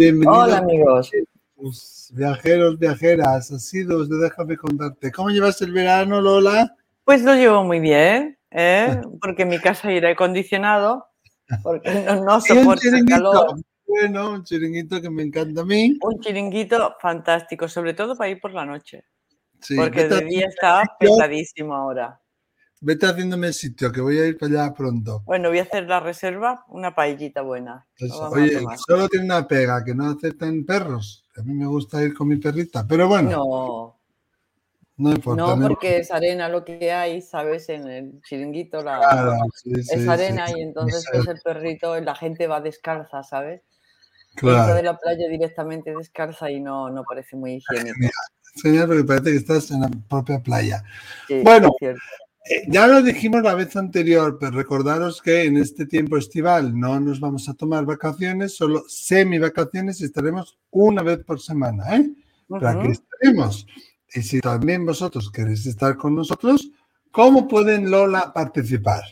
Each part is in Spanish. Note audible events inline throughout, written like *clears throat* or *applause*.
bienvenidos. Hola amigos. Viajeros, viajeras, asiduos de Déjame contarte. ¿Cómo llevas el verano, Lola? Pues lo llevo muy bien, ¿eh? *laughs* porque mi casa aire acondicionado, porque no, no soporta el calor. Bueno, un chiringuito que me encanta a mí. Un chiringuito fantástico, sobre todo para ir por la noche. porque de día está pesadísimo ahora. Vete haciéndome el sitio, que voy a ir para allá pronto. Bueno, voy a hacer la reserva, una paellita buena. Oye, solo tiene una pega, que no aceptan perros. A mí me gusta ir con mi perrita, pero bueno. No. No importa. No, porque es arena lo que hay, ¿sabes? En el chiringuito la, es arena y entonces es el perrito, la gente va descalza, ¿sabes? Claro. de la playa directamente descalza y no, no parece muy higiénico. Señor, porque parece que estás en la propia playa. bueno, ya lo dijimos la vez anterior, pero recordaros que en este tiempo estival no nos vamos a tomar vacaciones, solo semi vacaciones y estaremos una vez por semana, ¿eh? Que estaremos. Y si también vosotros queréis estar con nosotros, ¿cómo pueden Lola participar?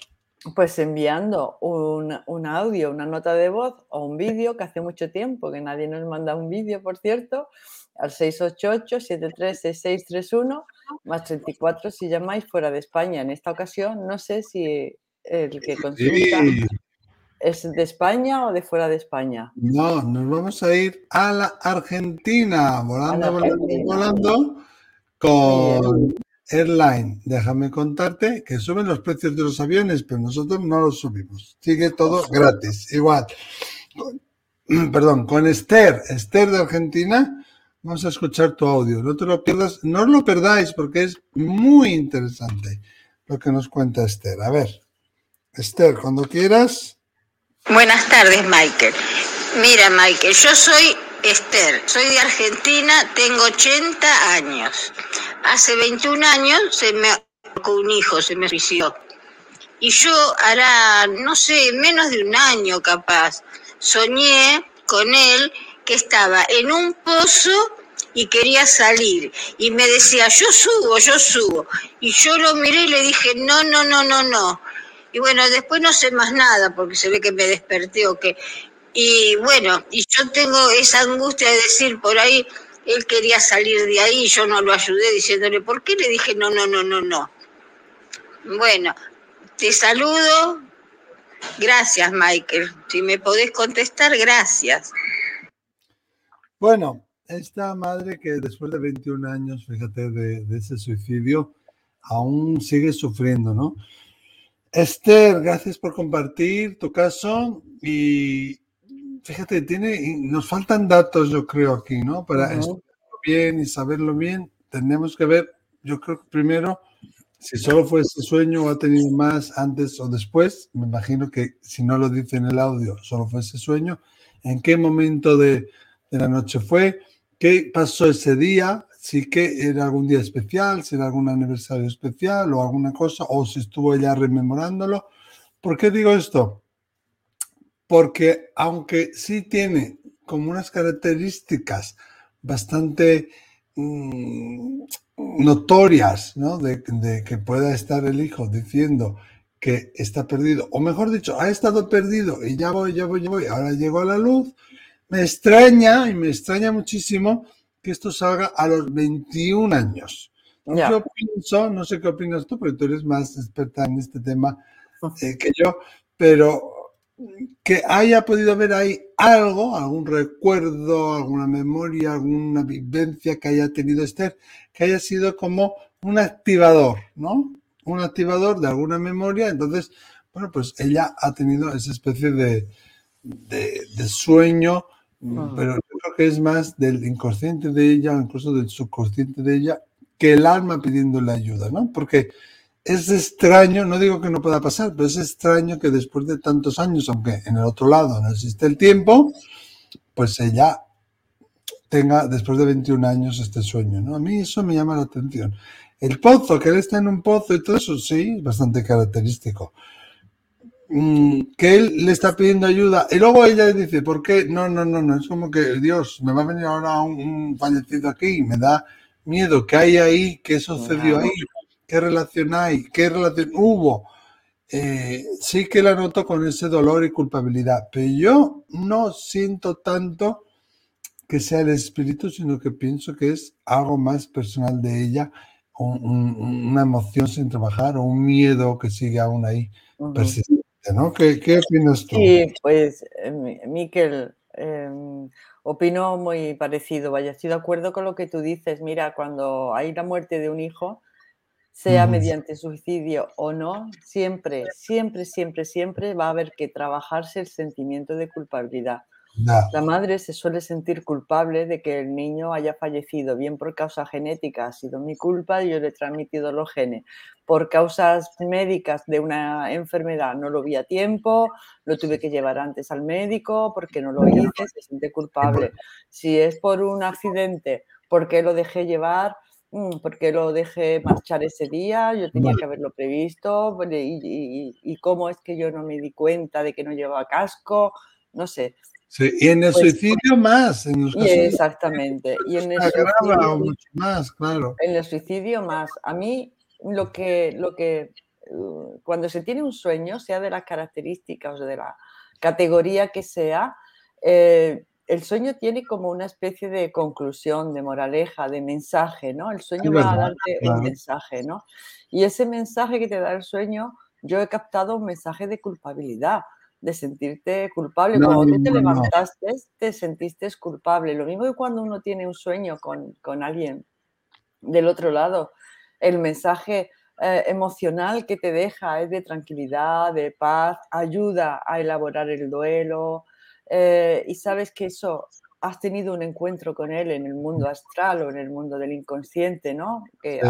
Pues enviando un, un audio, una nota de voz o un vídeo, que hace mucho tiempo que nadie nos manda un vídeo, por cierto, al 688-736631, más 34 si llamáis fuera de España. En esta ocasión, no sé si el que consulta es de España o de fuera de España. No, nos vamos a ir a la Argentina, volando, volando, volando con Airline. Déjame contarte que suben los precios de los aviones, pero nosotros no los subimos. Sigue todo gratis, igual. *clears throat* Perdón, con Esther, Esther de Argentina Vamos a escuchar tu audio. No te lo pierdas, no lo perdáis porque es muy interesante lo que nos cuenta Esther. A ver, Esther, cuando quieras. Buenas tardes, Michael. Mira, Michael, yo soy Esther, soy de Argentina, tengo 80 años. Hace 21 años se me con un hijo, se me suicidó. Y yo hará, no sé, menos de un año capaz, soñé con él que estaba en un pozo y quería salir. Y me decía, yo subo, yo subo. Y yo lo miré y le dije, no, no, no, no, no. Y bueno, después no sé más nada porque se ve que me desperté o que... Y bueno, y yo tengo esa angustia de decir por ahí, él quería salir de ahí yo no lo ayudé diciéndole, ¿por qué? Le dije, no, no, no, no, no. Bueno, te saludo. Gracias, Michael. Si me podés contestar, gracias. Bueno, esta madre que después de 21 años, fíjate, de, ese suicidio, aún sigue sufriendo, ¿no? Esther, gracias por compartir tu caso y fíjate, tiene, nos faltan datos, yo creo, aquí, ¿no? Para estudiarlo bien y saberlo bien, tenemos que ver, yo creo que primero, si solo fue ese sueño o ha tenido más antes o después, me imagino que si no lo dice en el audio, solo fue ese sueño, en qué momento de, de la noche fue, qué pasó ese día, si que era algún día especial, si era algún aniversario especial o alguna cosa, o si estuvo ella rememorándolo. ¿Por qué digo esto? Porque aunque sí tiene como unas características bastante mm, notorias, ¿no? De, de, que pueda estar el hijo diciendo que está perdido, o mejor dicho, ha estado perdido y ya voy, ya voy, ya voy, ahora llegó a la luz, me extraña y me extraña muchísimo que esto salga a los 21 años. Yo pienso, no sé qué opinas tú, porque tú eres más experta en este tema eh, que yo, pero que haya podido haber ahí algo, algún recuerdo, alguna memoria, alguna vivencia que haya tenido Esther, que haya sido como un activador, ¿no? Un activador de alguna memoria. Entonces, bueno, pues ella ha tenido esa especie de, de, de sueño pero yo creo que es más del inconsciente de ella o incluso del subconsciente de ella que el alma pidiéndole ayuda, ¿no? Porque es extraño, no digo que no pueda pasar, pero es extraño que después de tantos años, aunque en el otro lado no existe el tiempo, pues ella tenga después de 21 años este sueño, ¿no? A mí eso me llama la atención. El pozo, que él está en un pozo y todo eso, sí, es bastante característico. Mm, que él le está pidiendo ayuda y luego ella dice, ¿por qué? No, no, no, no, es como que Dios, me va a venir ahora un, fallecido aquí, me da miedo, ¿qué hay ahí? ¿Qué sucedió ahí? ¿Qué relación hay? ¿Qué relación hubo? eh, sí que la noto con ese dolor y culpabilidad, pero yo no siento tanto que sea el espíritu, sino que pienso que es algo más personal de ella, una emoción sin trabajar o un miedo que sigue aún ahí persistente, ¿no? ¿Qué, ¿Qué, opinas tú? Sí, pues, eh, Miquel, em, opino muy parecido, vaya, estoy de acuerdo con lo que tú dices. Mira, cuando hay la muerte de un hijo, sea mediante suicidio o no, siempre, siempre, siempre, siempre va a haber que trabajarse el sentimiento de culpabilidad. La madre se suele sentir culpable de que el niño haya fallecido, bien por causa genética, ha sido mi culpa, yo le he transmitido los genes. Por causas médicas de una enfermedad, no lo vi a tiempo, lo tuve que llevar antes al médico porque no lo hice, se siente culpable. Si es por un accidente, porque lo dejé llevar, porque lo dejé marchar ese día, yo tenía que haberlo previsto, y, cómo es que yo no me di cuenta de que no llevaba casco, no sé. Sí, y en el pues suicidio más. En exactamente. Y en el suicidio, más, claro. En el suicidio más. A mí lo que, lo que, uh, cuando se tiene un sueño, sea de las características o de la categoría que sea, eh, el sueño tiene como una especie de conclusión, de moraleja, de mensaje, ¿no? El sueño va a darte un mensaje, ¿no? Y ese mensaje que te da el sueño, yo he captado un mensaje de culpabilidad, de sentirte culpable. cuando tú te levantaste, te sentiste culpable. Lo mismo que cuando uno tiene un sueño con, alguien del otro lado, el mensaje eh, emocional que te deja es de tranquilidad, de paz, ayuda a elaborar el duelo, eh, y sabes que eso has tenido un encuentro con él en el mundo astral o en el mundo del inconsciente, ¿no? Que,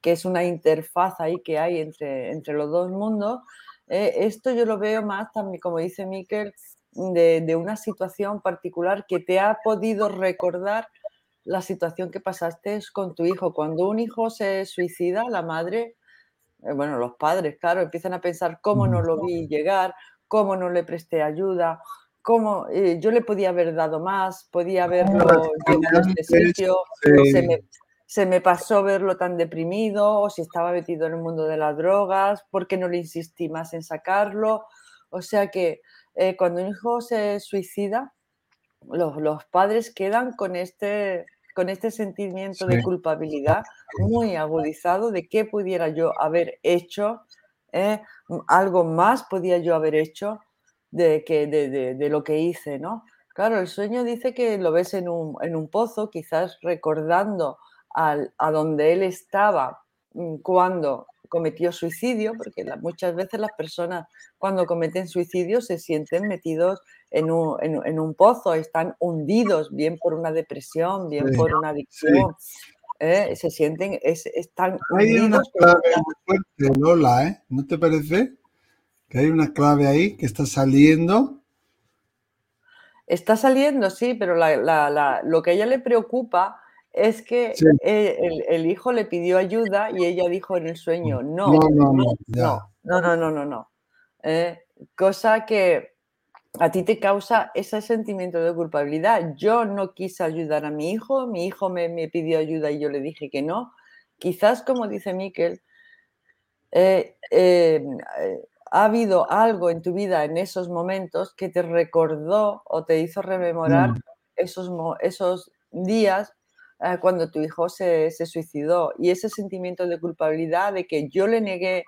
que es una interfaz ahí que hay entre, entre los dos mundos. Eh, esto yo lo veo más también, como dice Miquel, de, de, una situación particular que te ha podido recordar la situación que pasaste con tu hijo. Cuando un hijo se suicida, la madre, eh, bueno, los padres, claro, empiezan a pensar cómo no lo vi llegar, cómo no le presté ayuda, cómo eh, yo le podía haber dado más, podía haberlo llevado a este sitio, se, me, pasó verlo tan deprimido, o si estaba metido en el mundo de las drogas, ¿por qué no le insistí más en sacarlo? O sea que eh, cuando un hijo se suicida, los, padres quedan con este, con este sentimiento de culpabilidad muy agudizado de qué pudiera yo haber hecho, eh, algo más podía yo haber hecho de, que, de, lo que hice, ¿no? Claro, el sueño dice que lo ves en un, en un pozo, quizás recordando al, a donde él estaba mm, cuando cometió suicidio, porque muchas veces las personas cuando cometen suicidio se sienten metidos en un, en, un pozo, están hundidos, bien por una depresión, bien por una adicción. ¿eh? Se sienten, es, están Hay hundidos. Una clave muy fuerte, Lola, ¿eh? ¿No te parece? Que hay una clave ahí que está saliendo. Está saliendo, sí, pero lo que a ella le preocupa es que el, hijo le pidió ayuda y ella dijo en el sueño, no, no, no, no, no, no, no, no, no. Eh, cosa que a ti te causa ese sentimiento de culpabilidad. Yo no quise ayudar a mi hijo, mi hijo me, pidió ayuda y yo le dije que no. Quizás, como dice Miquel, eh, eh, ha habido algo en tu vida en esos momentos que te recordó o te hizo rememorar mm. esos, esos días eh, cuando tu hijo se, suicidó y ese sentimiento de culpabilidad de que yo le negué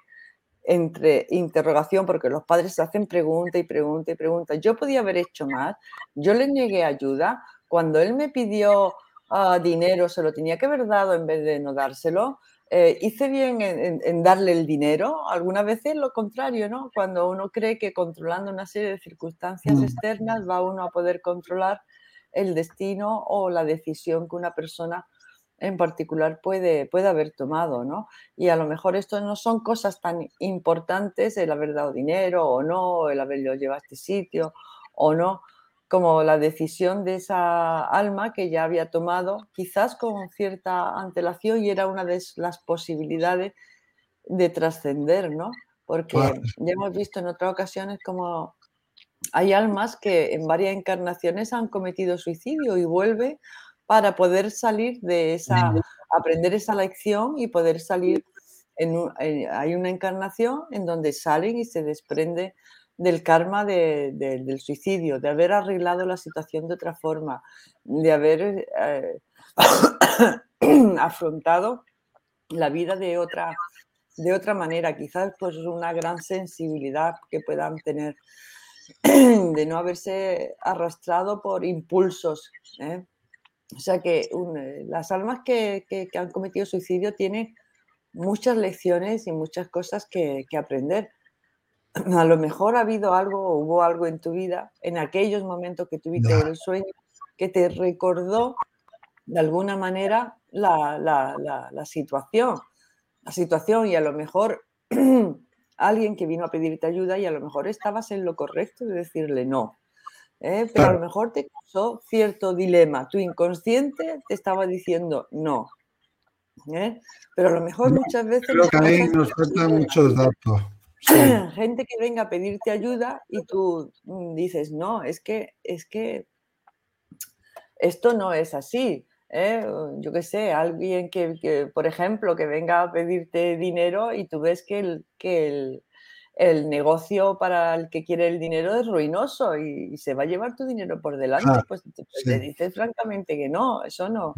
entre interrogación, porque los padres se hacen pregunta y pregunta y pregunta, yo podía haber hecho más, yo le negué ayuda, cuando él me pidió ah, dinero se lo tenía que haber dado en vez de no dárselo, eh, hice bien en, darle el dinero, algunas veces lo contrario, ¿no? Cuando uno cree que controlando una serie de circunstancias mm. externas va uno a poder controlar el destino o la decisión que una persona en particular puede, puede haber tomado, ¿no? Y a lo mejor esto no son cosas tan importantes, el haber dado dinero o no, el haberlo llevado a este sitio o no, como la decisión de esa alma que ya había tomado, quizás con cierta antelación y era una de las posibilidades de trascender, ¿no? Porque ya hemos visto en otras ocasiones como hay almas que en varias encarnaciones han cometido suicidio y vuelve para poder salir de esa, aprender esa lección y poder salir hay una encarnación en donde salen y se desprende del karma del suicidio, de haber arreglado la situación de otra forma, de haber eh, *coughs* afrontado la vida de otra, de otra manera, quizás pues una gran sensibilidad que puedan tener *coughs* de no haberse arrastrado por impulsos. ¿eh? O sea que eh, las almas que, han cometido suicidio tienen muchas lecciones y muchas cosas que, aprender. *clears throat* A lo mejor ha habido algo o hubo algo en tu vida, en aquellos momentos que tuviste el sueño, que te recordó de alguna manera la, la situación. La situación y a lo mejor *clears throat* alguien que vino a pedirte ayuda y a lo mejor estabas en lo correcto de decirle no. ¿eh? Pero a lo mejor te causó cierto dilema. Tu inconsciente te estaba diciendo no. ¿eh? Pero a lo mejor muchas veces... Creo que ahí nos faltan muchos datos. *clears throat* Gente que venga a pedirte ayuda y tú mm, dices, no, es que, es que esto no es así. ¿eh? Yo qué sé, alguien que, por ejemplo, que venga a pedirte dinero y tú ves que el, que el, negocio para el que quiere el dinero es ruinoso y, se va a llevar tu dinero por delante, pues te, dices francamente que no, eso no,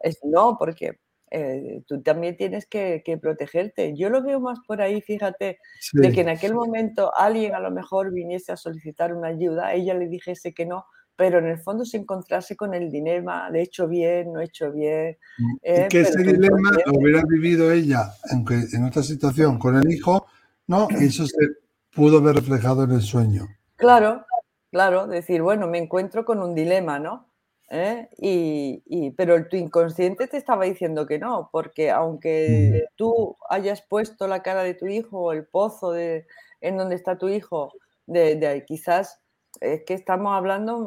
es no, porque eh, tú también tienes que, protegerte. Yo lo veo más por ahí, fíjate, de que en aquel momento alguien a lo mejor viniese a solicitar una ayuda, ella le dijese que no, pero en el fondo se encontrase con el dilema de hecho bien, no he hecho bien. Mm, eh, que ese dilema lo hubiera vivido ella, aunque en otra situación, con el hijo, ¿no? Y eso se pudo ver reflejado en el sueño. Claro, claro, decir, bueno, me encuentro con un dilema, ¿no? ¿Eh? Y, pero tu inconsciente te estaba diciendo que no, porque aunque tú hayas puesto la cara de tu hijo o el pozo de, en donde está tu hijo, de, de quizás es que estamos hablando,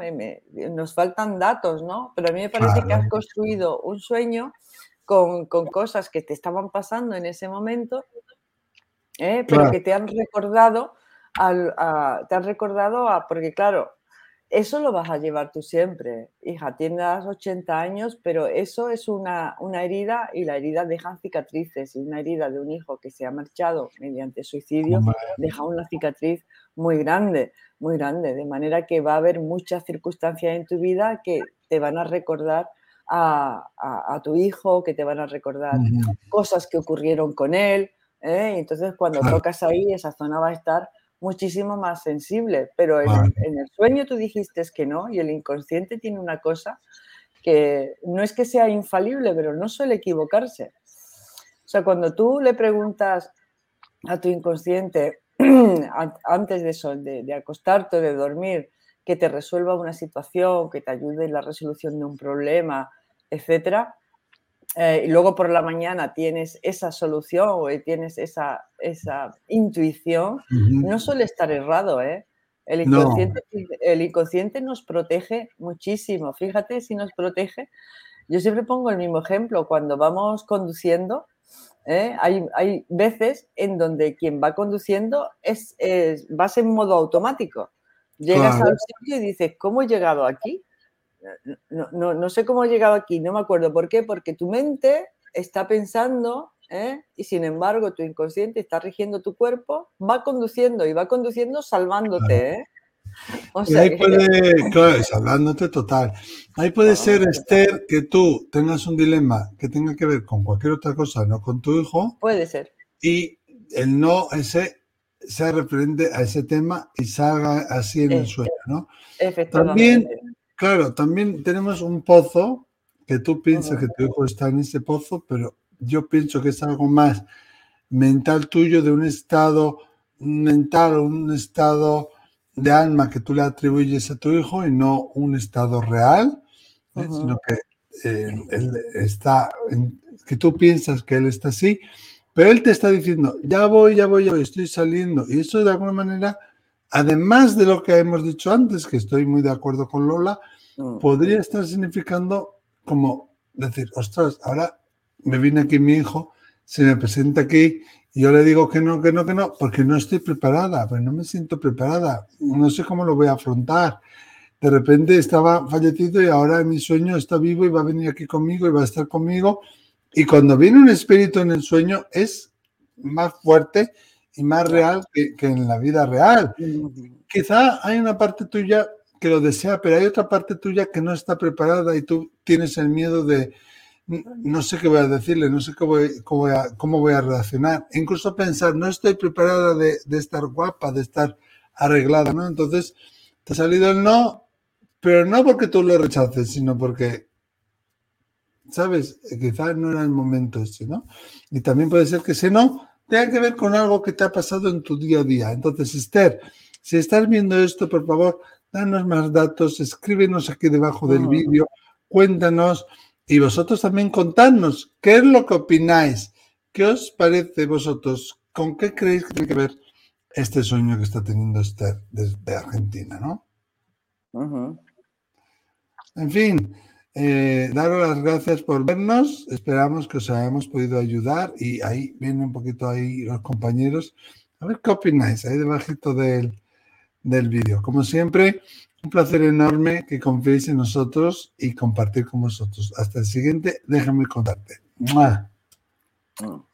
nos faltan datos, ¿no? Pero a mí me parece que has construido un sueño con, cosas que te estaban pasando en ese momento, ¿eh? pero que te han recordado, al, te han recordado a, porque claro, eso lo vas a llevar tú siempre. Hija, tienes 80 años, pero eso es una, una, herida y la herida deja cicatrices. Y una herida de un hijo que se ha marchado mediante suicidio deja una cicatriz muy grande muy grande, de manera que va a haber muchas circunstancias en tu vida que te van a recordar a, tu hijo, que te van a recordar cosas que ocurrieron con él. ¿eh? Entonces, cuando tocas ahí, esa zona va a estar muchísimo más sensible. Pero en, en, el sueño tú dijiste que no, y el inconsciente tiene una cosa que no es que sea infalible, pero no suele equivocarse. O sea, cuando tú le preguntas a tu inconsciente, *clears throat* antes de eso, de, acostarte o de dormir, que te resuelva una situación, que te ayude en la resolución de un problema, etcétera, eh, y luego por la mañana tienes esa solución o tienes esa, esa intuición, no suele estar errado, ¿eh? El inconsciente, el inconsciente nos protege muchísimo. Fíjate si nos protege. Yo siempre pongo el mismo ejemplo. Cuando vamos conduciendo, ¿eh? Hay, veces en donde quien va conduciendo es, vas en modo automático. Llegas al sitio y dices, ¿cómo he llegado aquí? No, sé cómo he llegado aquí, no me acuerdo. ¿Por qué? Porque tu mente está pensando ¿eh? y sin embargo tu inconsciente está rigiendo tu cuerpo, va conduciendo y va conduciendo salvándote. ¿eh? ahí puede, claro, hablándote total. Ahí puede ser, Esther, que tú tengas un dilema que tenga que ver con cualquier otra cosa, no con tu hijo. Puede ser. Y el no ese sea referente a ese tema y salga así en el sueño, ¿no? También, claro, también tenemos un pozo que tú piensas que tu hijo está en ese pozo, pero yo pienso que es algo más mental tuyo de un estado mental, un estado de alma que tú le atribuyes a tu hijo y no un estado real, ¿eh? sino que eh, él está, que tú piensas que él está así, pero él te está diciendo, ya voy, ya voy, ya voy, estoy saliendo. Y eso de alguna manera, además de lo que hemos dicho antes, que estoy muy de acuerdo con Lola, mm. podría estar significando como decir, ostras, ahora me viene aquí mi hijo, se me presenta aquí y yo le digo que no, que no, que no, porque no estoy preparada, pues no me siento preparada, no sé cómo lo voy a afrontar. De repente estaba fallecido y ahora en mi sueño está vivo y va a venir aquí conmigo y va a estar conmigo. Y cuando viene un espíritu en el sueño es más fuerte y más real que, en la vida real. Quizá hay una parte tuya que lo desea, pero hay otra parte tuya que no está preparada y tú tienes el miedo de no sé qué voy a decirle, no sé cómo voy, cómo voy, a, cómo voy a reaccionar. incluso pensar, no estoy preparada de, de, estar guapa, de estar arreglada, ¿no? Entonces, te ha salido el no, pero no porque tú lo rechaces, sino porque ¿sabes? Quizás no era el momento ese, ¿no? Y también puede ser que ese no tenga que ver con algo que te ha pasado en tu día a día. Entonces, Esther, si estás viendo esto, por favor, danos más datos, escríbenos aquí debajo del vídeo, cuéntanos y vosotros también contadnos qué es lo que opináis, qué os parece vosotros, con qué creéis que tiene que ver este sueño que está teniendo Esther desde Argentina, ¿no? En fin, eh, daros las gracias por vernos. Esperamos que os hayamos podido ayudar. Y ahí vienen un poquito ahí los compañeros. A ver qué opináis ahí debajito del, del vídeo. Como siempre, un placer enorme que confiéis en nosotros y compartir con vosotros. Hasta el siguiente, déjame contarte. Mm.